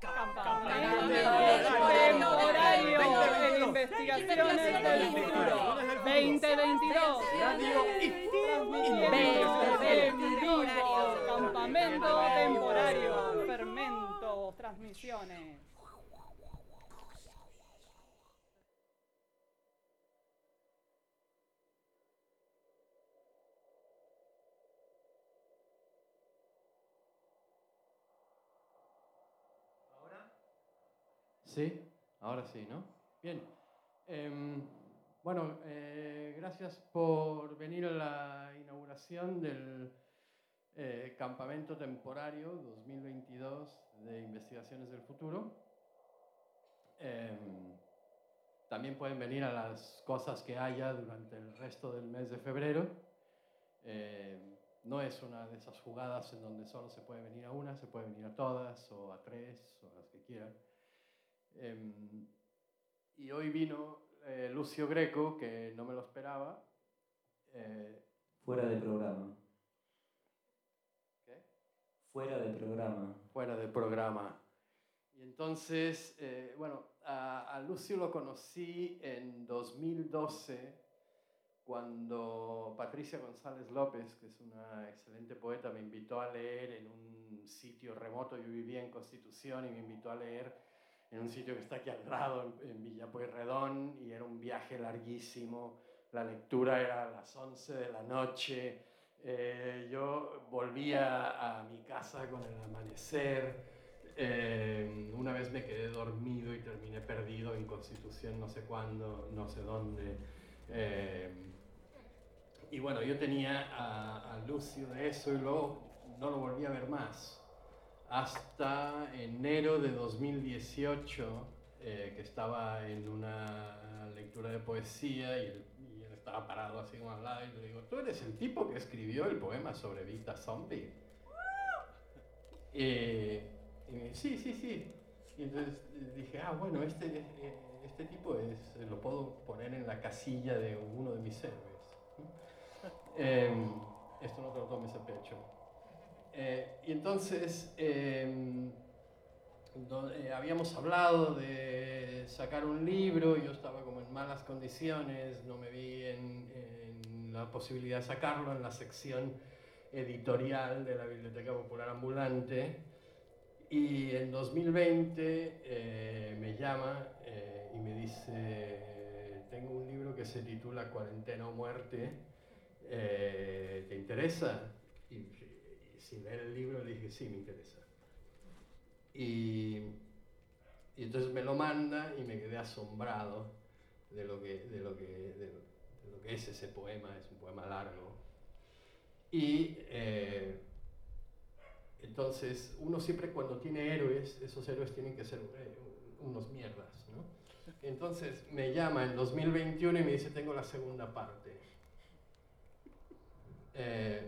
Campamento temporario en investigaciones del futuro 2022. Radio Transmitiendo en vivo. Campamento temporario. Fermento. Transmisiones. Sí, ahora sí, ¿no? Bien. Em, bueno, eh, gracias por venir a la inauguración del eh, Campamento Temporario 2022 de Investigaciones del Futuro. Em, también pueden venir a las cosas que haya durante el resto del mes de febrero. Em, no es una de esas jugadas en donde solo se puede venir a una, se puede venir a todas o a tres o a las que quieran. Em, y hoy vino eh, Lucio Greco, que no me lo esperaba. Eh, Fuera de programa. ¿Qué? Fuera de programa. Fuera de programa. Y entonces, eh, bueno, a, a Lucio lo conocí en 2012, cuando Patricia González López, que es una excelente poeta, me invitó a leer en un sitio remoto. Yo vivía en Constitución y me invitó a leer en un sitio que está aquí al lado, en Villa Pueyrredón, y era un viaje larguísimo. La lectura era a las 11 de la noche. Eh, yo volvía a mi casa con el amanecer. Eh, una vez me quedé dormido y terminé perdido en Constitución, no sé cuándo, no sé dónde. Eh, y bueno, yo tenía a, a Lucio de eso y luego no lo volví a ver más hasta enero de 2018, eh, que estaba en una lectura de poesía y él, y él, estaba parado así como al lado y le digo, ¿tú eres el tipo que escribió el poema sobre Vita Zombie? Eh, y me dice, sí, sí, sí. Y entonces dije, ah, bueno, este, este tipo es, lo puedo poner en la casilla de uno de mis héroes. Eh, esto no te lo tomes a pecho. Eh, y entonces eh, do, eh, habíamos hablado de sacar un libro, yo estaba como en malas condiciones, no me vi en, en, la posibilidad de sacarlo en la sección editorial de la Biblioteca Popular Ambulante. Y en 2020 me llama y me dice, tengo un libro que se titula Cuarentena o Muerte, ¿te interesa? Leer el libro le dije, sí, me interesa. Y, y, entonces me lo manda y me quedé asombrado de lo que, de lo que, de lo, de lo que es ese poema, es un poema largo. Y eh, entonces uno siempre cuando tiene héroes, esos héroes tienen que ser eh, unos mierdas, ¿no? Entonces me llama en 2021 y me dice, tengo la segunda parte. Eh,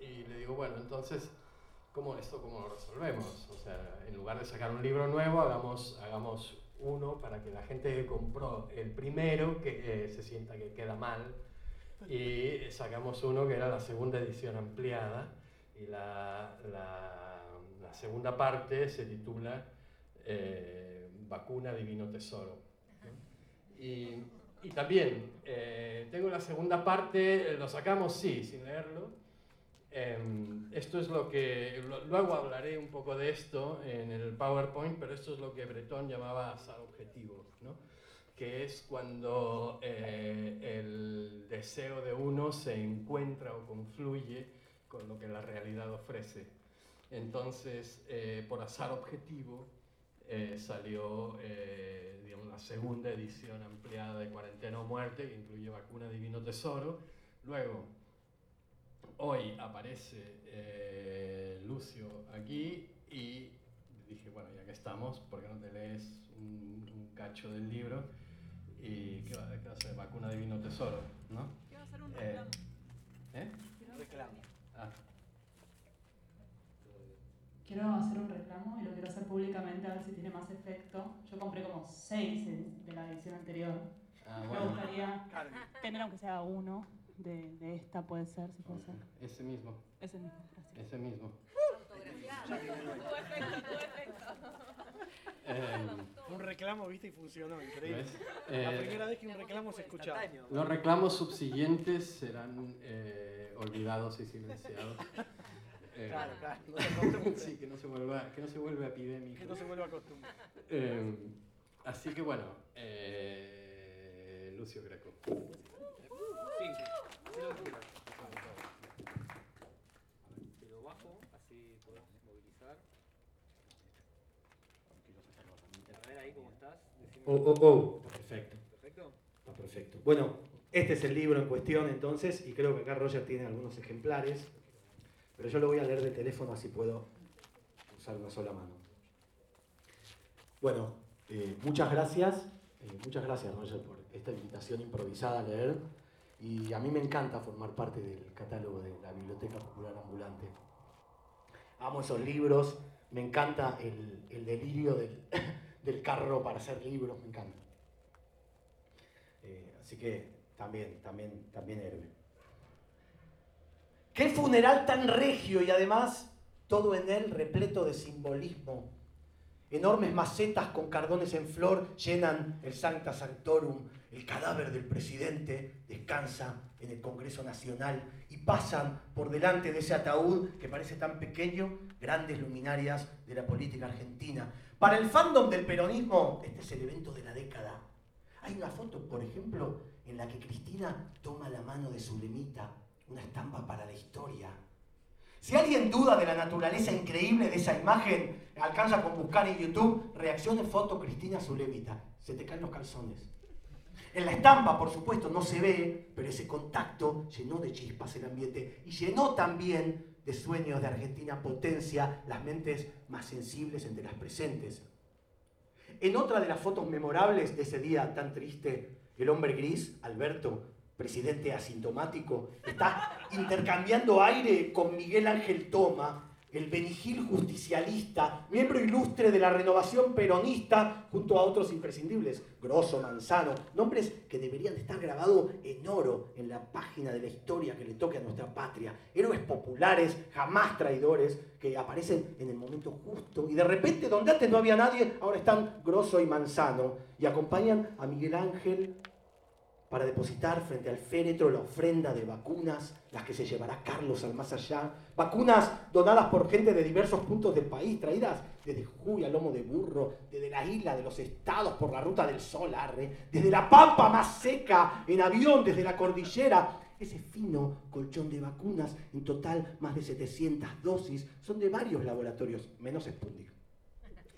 y le digo, bueno, entonces, ¿cómo esto cómo lo resolvemos? O sea, en lugar de sacar un libro nuevo, hagamos, hagamos uno para que la gente que compró el primero que eh, se sienta que queda mal y sacamos uno que era la segunda edición ampliada y la, la, la segunda parte se titula eh, Vacuna Divino Tesoro. Y, y, también eh, tengo la segunda parte, lo sacamos sí, sin leerlo, eh, esto es lo que, luego hablaré un poco de esto en el PowerPoint, pero esto es lo que Breton llamaba azar objetivo, ¿no? que es cuando eh, el deseo de uno se encuentra o confluye con lo que la realidad ofrece. Entonces, eh, por azar objetivo, eh, salió digamos, la segunda edición ampliada de Cuarentena o Muerte, que incluye Vacuna Divino Tesoro. Luego, hoy aparece eh, Lucio aquí y dije, bueno, ya que estamos, ¿por qué no te lees un, un cacho del libro? ¿Y qué va, qué va a ser? Vacuna Divino Tesoro, ¿no? ¿Qué va a ser un reclamo? ¿Eh? Reclamo. Ah. Quiero hacer un reclamo y lo quiero hacer públicamente a ver si tiene más efecto. Yo compré como seis de la edición anterior. Ah, Me bueno. gustaría tener aunque sea uno de, de esta, puede ser, si puede ser. Ese mismo, Ese mismo, gracias. ese mismo. Em, Un reclamo, viste, y funcionó, increíble. ¿ves? La Eh, primera vez que un reclamo se escuchaba. los reclamos subsiguientes serán eh, olvidados y silenciados. Eh, Claro, claro, no sí, que no se vuelva, que no se vuelva epidémico. Que no se vuelva costumbre. Eh, así que bueno, eh, Lucio Greco. Sí, sí. Hacelo lo que quieras. Te lo bajo, así podés movilizar. A ver ahí cómo estás. Decime. Oh, oh, oh. Perfecto, ¿Perfecto? está perfecto. Bueno, este es el libro en cuestión entonces, y creo que acá Roger tiene algunos ejemplares, pero yo lo voy a leer de teléfono así puedo usar una sola mano. Bueno, eh, muchas gracias, eh, muchas gracias Roger por esta invitación improvisada a leer, y a mí me encanta formar parte del catálogo de la Biblioteca Popular Ambulante. Amo esos libros, me encanta el, el delirio del, del carro para hacer libros, me encanta. Eh, así que también, también, también Herbe. Qué funeral tan regio y además todo en él repleto de simbolismo. Enormes macetas con cardones en flor llenan el Sancta Sanctorum. El cadáver del presidente descansa en el Congreso Nacional y pasan por delante de ese ataúd que parece tan pequeño grandes luminarias de la política argentina. Para el fandom del peronismo, este es el evento de la década. Hay una foto, por ejemplo, en la que Cristina toma la mano de su lemita, una estampa para la historia. Si alguien duda de la naturaleza increíble de esa imagen, alcanza con buscar en YouTube reacciones foto Cristina Zulemita. Se te caen los calzones. En la estampa, por supuesto, no se ve, pero ese contacto llenó de chispas el ambiente y llenó también de sueños de Argentina potencia las mentes más sensibles entre las presentes. En otra de las fotos memorables de ese día tan triste, el hombre gris, Alberto, presidente asintomático, está intercambiando aire con Miguel Ángel Toma, el Benigil justicialista, miembro ilustre de la renovación peronista, junto a otros imprescindibles, Grosso, Manzano, nombres que deberían estar grabados en oro en la página de la historia que le toque a nuestra patria, héroes populares, jamás traidores, que aparecen en el momento justo. Y de repente donde antes no había nadie, ahora están Grosso y Manzano y acompañan a Miguel Ángel para depositar frente al féretro la ofrenda de vacunas, las que se llevará Carlos al más allá. Vacunas donadas por gente de diversos puntos del país, traídas desde Jujuy a lomo de burro, desde la isla de los estados por la ruta del sol, arre, desde la pampa más seca, en avión, desde la cordillera. Ese fino colchón de vacunas, en total más de 700 dosis, son de varios laboratorios, menos Sputnik.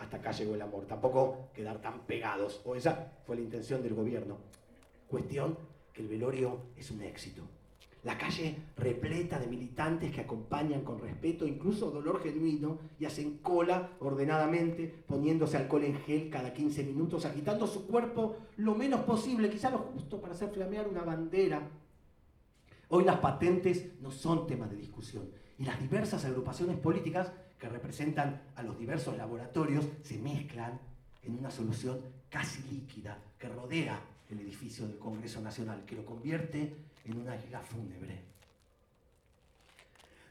Hasta acá llegó el amor, tampoco quedar tan pegados, o esa fue la intención del gobierno. Cuestión que el velorio es un éxito. La calle repleta de militantes que acompañan con respeto, incluso dolor genuino, y hacen cola ordenadamente, poniéndose alcohol en gel cada 15 minutos, agitando su cuerpo lo menos posible, quizá lo justo para hacer flamear una bandera. Hoy las patentes no son tema de discusión y las diversas agrupaciones políticas que representan a los diversos laboratorios se mezclan en una solución casi líquida que rodea el edificio del Congreso Nacional, que lo convierte en una isla fúnebre.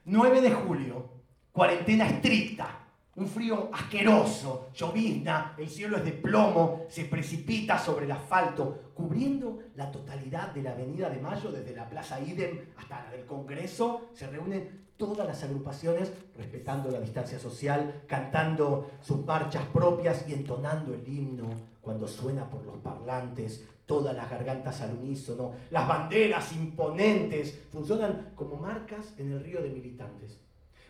9 de julio, cuarentena estricta, un frío asqueroso, llovizna, el cielo es de plomo, se precipita sobre el asfalto, cubriendo la totalidad de la Avenida de Mayo, desde la Plaza Idem hasta la del Congreso, se reúnen todas las agrupaciones respetando la distancia social, cantando sus marchas propias y entonando el himno cuando suena por los parlantes, todas las gargantas al unísono, las banderas imponentes funcionan como marcas en el río de militantes.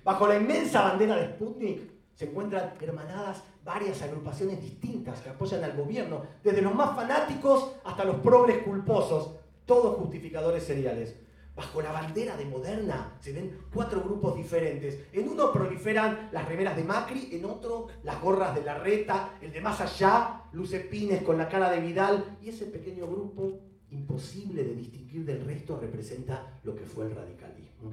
Bajo la inmensa bandera de Sputnik se encuentran hermanadas varias agrupaciones distintas que apoyan al gobierno, desde los más fanáticos hasta los progres culposos, todos justificadores seriales. Bajo la bandera de Moderna se ven cuatro grupos diferentes. En uno proliferan las remeras de Macri, en otro las gorras de la reta, el de más allá luce pines con la cara de Vidal y ese pequeño grupo, imposible de distinguir del resto, representa lo que fue el radicalismo.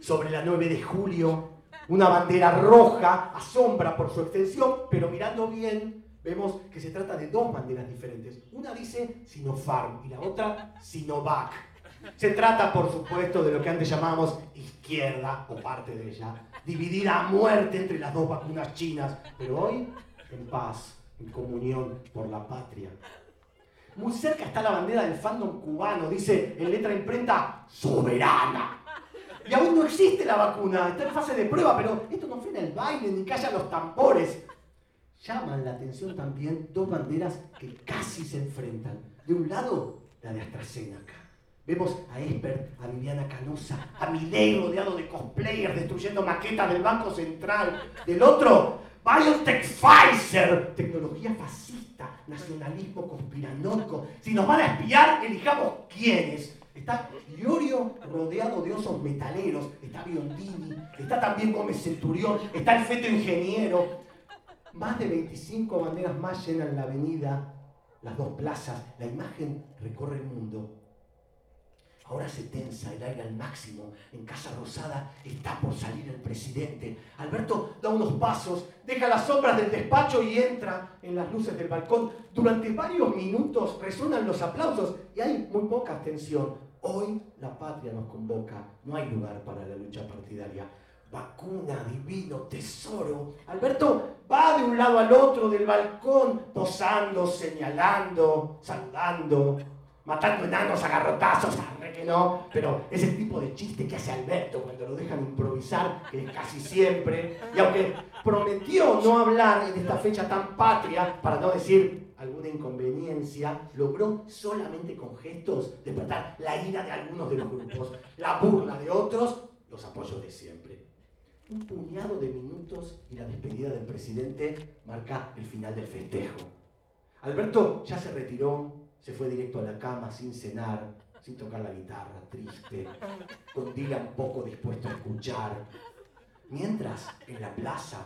Sobre la 9 de julio, una bandera roja asombra por su extensión, pero mirando bien vemos que se trata de dos banderas diferentes. Una dice Sinopharm y la otra Sinovac. Se trata, por supuesto, de lo que antes llamábamos izquierda, o parte de ella, dividida a muerte entre las dos vacunas chinas. Pero hoy en paz, en comunión por la patria. Muy cerca está la bandera del fandom cubano, dice en letra imprenta, soberana. Y aún no existe la vacuna, está en fase de prueba, pero esto no frena el baile ni calla los tambores. Llaman la atención también dos banderas que casi se enfrentan. De un lado, la de AstraZeneca. Vemos a Esper, a Viviana Canosa, a Milei rodeado de cosplayers destruyendo maquetas del Banco Central. Del otro, BioNTech Pfizer, tecnología fascista, nacionalismo conspiranoico. Si nos van a espiar, elijamos quiénes. Está Iorio rodeado de osos metaleros, está Biondini, está también Gómez Centurión, está el feto ingeniero. Más de 25 banderas más llenan la avenida, las dos plazas, la imagen recorre el mundo. Ahora se tensa el aire al máximo. En Casa Rosada está por salir el presidente. Alberto da unos pasos, deja las sombras del despacho y entra en las luces del balcón. Durante varios minutos resuenan los aplausos y hay muy poca atención. Hoy la patria nos convoca. No hay lugar para la lucha partidaria. Vacuna, divino, tesoro. Alberto va de un lado al otro del balcón, posando, señalando, saludando matando enanos a garrotazos, que no, pero es el tipo de chiste que hace Alberto cuando lo dejan improvisar, que es casi siempre, y aunque prometió no hablar en esta fecha tan patria, para no decir alguna inconveniencia, logró solamente con gestos despertar la ira de algunos de los grupos, la burla de otros, los apoyos de siempre. Un puñado de minutos y la despedida del presidente marca el final del festejo. Alberto ya se retiró, se fue directo a la cama sin cenar, sin tocar la guitarra, triste, con Dylan poco dispuesto a escuchar. Mientras en la plaza,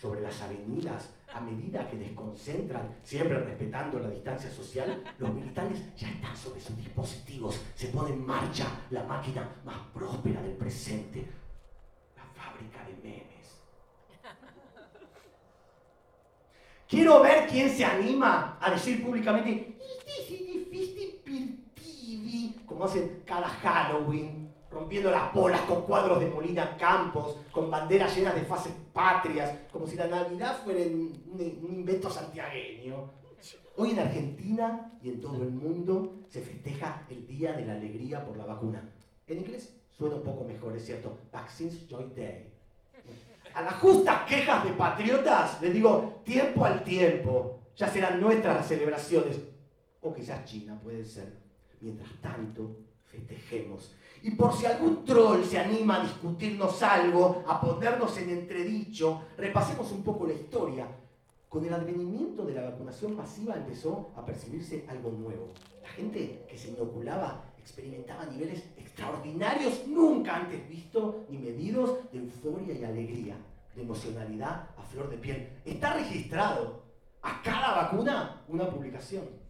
sobre las avenidas, a medida que desconcentran, siempre respetando la distancia social, los militantes ya están sobre sus dispositivos, se pone en marcha la máquina más próspera del presente, la fábrica de memes. Quiero ver quién se anima a decir públicamente, como hacen cada Halloween, rompiendo las bolas con cuadros de Molina Campos, con banderas llenas de fases patrias, como si la Navidad fuera un, un invento santiagueño. Hoy en Argentina y en todo el mundo se festeja el Día de la Alegría por la vacuna. En inglés suena un poco mejor, es cierto. Vaccines Joy Day. A las justas quejas de patriotas les digo, tiempo al tiempo. Ya serán nuestras las celebraciones. O quizás China, puede ser. Mientras tanto, festejemos. Y por si algún troll se anima a discutirnos algo, a ponernos en entredicho, repasemos un poco la historia. Con el advenimiento de la vacunación masiva empezó a percibirse algo nuevo. La gente que se inoculaba experimentaba niveles extraordinarios, nunca antes vistos ni medidos, de euforia y alegría, de emocionalidad a flor de piel. Está registrado a cada vacuna una publicación.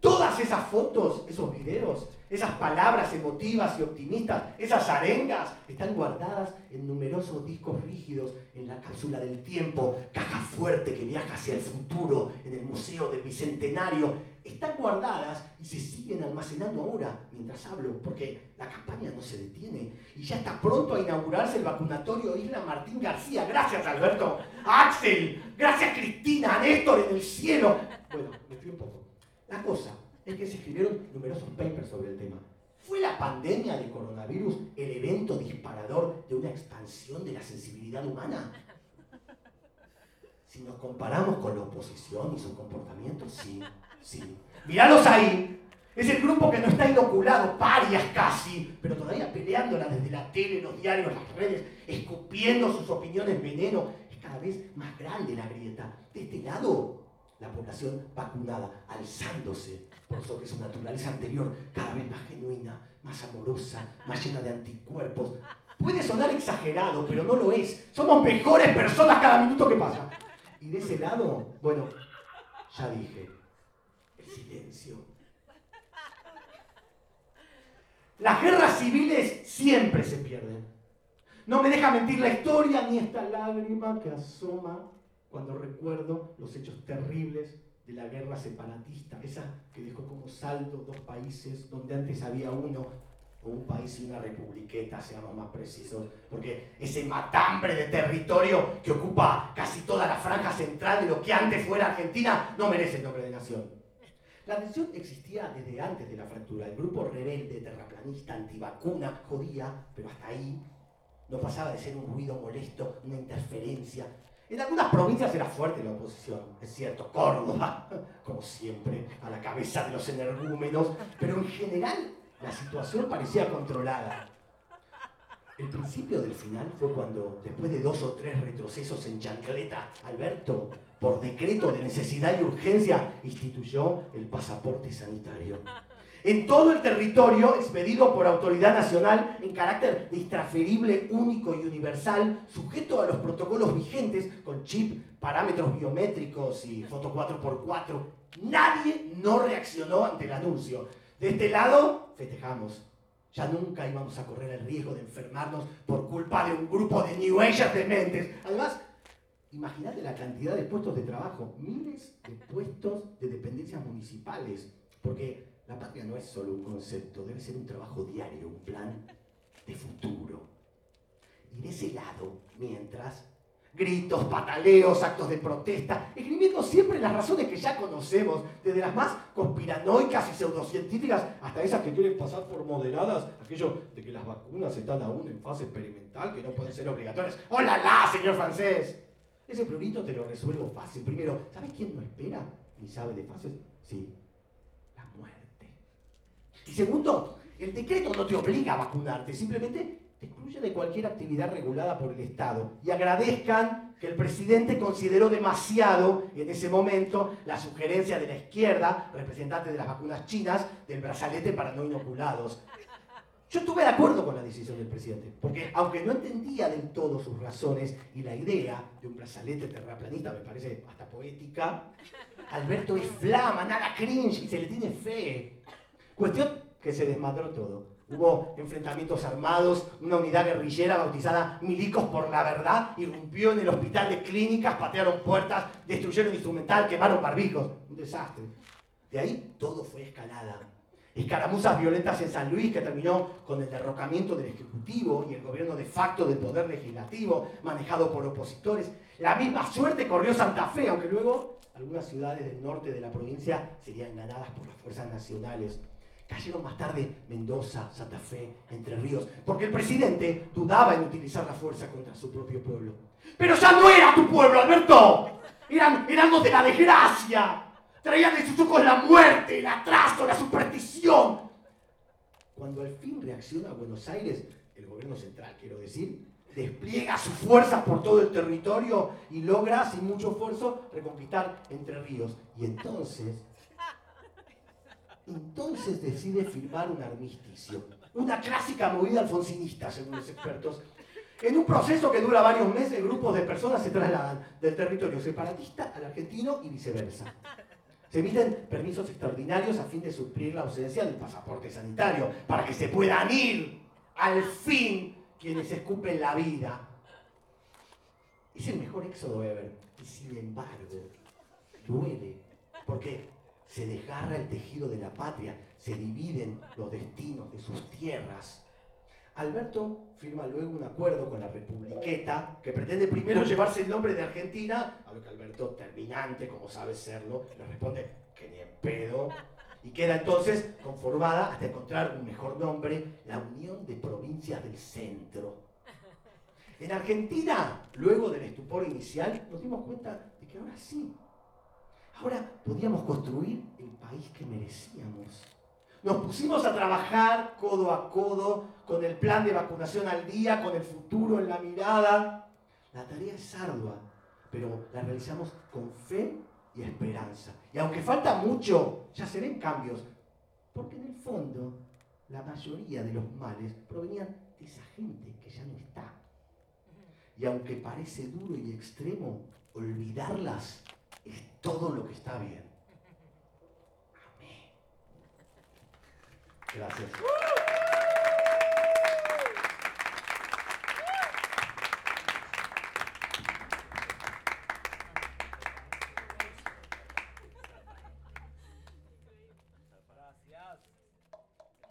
Todas esas fotos, esos videos, esas palabras emotivas y optimistas, esas arengas, están guardadas en numerosos discos rígidos en la cápsula del tiempo, caja fuerte que viaja hacia el futuro en el Museo del Bicentenario. Están guardadas y se siguen almacenando ahora mientras hablo, porque la campaña no se detiene y ya está pronto a inaugurarse el vacunatorio Isla Martín García. Gracias Alberto, Axel, gracias Cristina, a Néstor en el cielo. Bueno, me fui un poco. La cosa es que se escribieron numerosos papers sobre el tema. ¿Fue la pandemia de coronavirus el evento disparador de una expansión de la sensibilidad humana? Si nos comparamos con la oposición y su comportamiento, sí, sí. Míralos ahí. Es el grupo que no está inoculado, parias casi, pero todavía peleándola desde la tele, los diarios, las redes, escupiendo sus opiniones veneno. Es cada vez más grande la grieta. De este lado, la población vacunada, alzándose por sobre su naturaleza anterior, cada vez más genuina, más amorosa, más llena de anticuerpos. Puede sonar exagerado, pero no lo es. Somos mejores personas cada minuto que pasa. Y de ese lado, bueno, ya dije, el silencio. Las guerras civiles siempre se pierden. No me deja mentir la historia ni esta lágrima que asoma cuando recuerdo los hechos terribles de la guerra separatista, esa que dejó como saldo dos países donde antes había uno, o un país y una republiqueta, seamos más precisos, porque ese matambre de territorio que ocupa casi toda la franja central de lo que antes fuera Argentina no merece el nombre de nación. La tensión existía desde antes de la fractura. El grupo rebelde, terraplanista, antivacuna, jodía, pero hasta ahí no pasaba de ser un ruido molesto, una interferencia. En algunas provincias era fuerte la oposición, es cierto, Córdoba, como siempre, a la cabeza de los energúmenos, pero en general la situación parecía controlada. El principio del final fue cuando, después de dos o tres retrocesos en chancleta, Alberto, por decreto de necesidad y urgencia, instituyó el pasaporte sanitario. En todo el territorio, expedido por autoridad nacional en carácter de intransferible, único y universal, sujeto a los protocolos vigentes, con chip, parámetros biométricos y foto 4x4, nadie no reaccionó ante el anuncio. De este lado, festejamos. Ya nunca íbamos a correr el riesgo de enfermarnos por culpa de un grupo de New Agers dementes. Además, imagínate la cantidad de puestos de trabajo, miles de puestos de dependencias municipales, porque la patria no es solo un concepto, debe ser un trabajo diario, un plan de futuro. Y de ese lado, mientras, gritos, pataleos, actos de protesta, escribiendo siempre las razones que ya conocemos, desde las más conspiranoicas y pseudocientíficas hasta esas que quieren pasar por moderadas, aquello de que las vacunas están aún en fase experimental, que no pueden ser obligatorias. ¡Hola, la, señor francés! Ese prurito te lo resuelvo fácil. Primero, ¿sabes quién no espera ni sabe de fases? Sí. Y segundo, el decreto no te obliga a vacunarte, simplemente te excluye de cualquier actividad regulada por el Estado. Y agradezcan que el presidente consideró demasiado en ese momento la sugerencia de la izquierda, representante de las vacunas chinas, del brazalete para no inoculados. Yo estuve de acuerdo con la decisión del presidente, porque aunque no entendía del todo sus razones y la idea de un brazalete terraplanista me parece hasta poética, Alberto es flama, nada cringe y se le tiene fe. Cuestión que se desmadró todo. Hubo enfrentamientos armados, una unidad guerrillera bautizada Milicos por la Verdad irrumpió en el hospital de clínicas, patearon puertas, destruyeron instrumental, quemaron barbijos. Un desastre. De ahí todo fue escalada. Escaramuzas violentas en San Luis que terminó con el derrocamiento del Ejecutivo y el gobierno de facto del Poder Legislativo, manejado por opositores. La misma suerte corrió Santa Fe, aunque luego algunas ciudades del norte de la provincia serían ganadas por las fuerzas nacionales. Cayeron más tarde Mendoza, Santa Fe, Entre Ríos, porque el presidente dudaba en utilizar la fuerza contra su propio pueblo. Pero ya no era tu pueblo, Alberto. Eran, eran los de la desgracia. Traían de sus ojos la muerte, el atraso, la superstición. Cuando al fin reacciona Buenos Aires, el gobierno central, quiero decir, despliega sus fuerzas por todo el territorio y logra, sin mucho esfuerzo, reconquistar Entre Ríos. Y entonces entonces decide firmar un armisticio. Una clásica movida alfonsinista, según los expertos. En un proceso que dura varios meses, grupos de personas se trasladan del territorio separatista al argentino y viceversa. Se emiten permisos extraordinarios a fin de suplir la ausencia del pasaporte sanitario, para que se puedan ir al fin quienes escupen la vida. Es el mejor éxodo ever. Y sin embargo, duele, porque se desgarra el tejido de la patria, se dividen los destinos de sus tierras. Alberto firma luego un acuerdo con la Republiqueta que pretende primero llevarse el nombre de Argentina, a lo que Alberto, terminante, como sabe serlo, le responde que ni en pedo, y queda entonces conformada hasta encontrar un mejor nombre, la Unión de Provincias del Centro. En Argentina, luego del estupor inicial, nos dimos cuenta de que ahora sí, Ahora podíamos construir el país que merecíamos. Nos pusimos a trabajar codo a codo con el plan de vacunación al día, con el futuro en la mirada. La tarea es ardua, pero la realizamos con fe y esperanza. Y aunque falta mucho, ya se ven cambios, porque en el fondo la mayoría de los males provenían de esa gente que ya no está. Y aunque parece duro y extremo, olvidarlas es todo lo que está bien. Amén. Gracias.